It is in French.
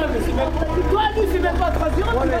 mais c'est même pas. Toi, lui, c'est même pas 3-0.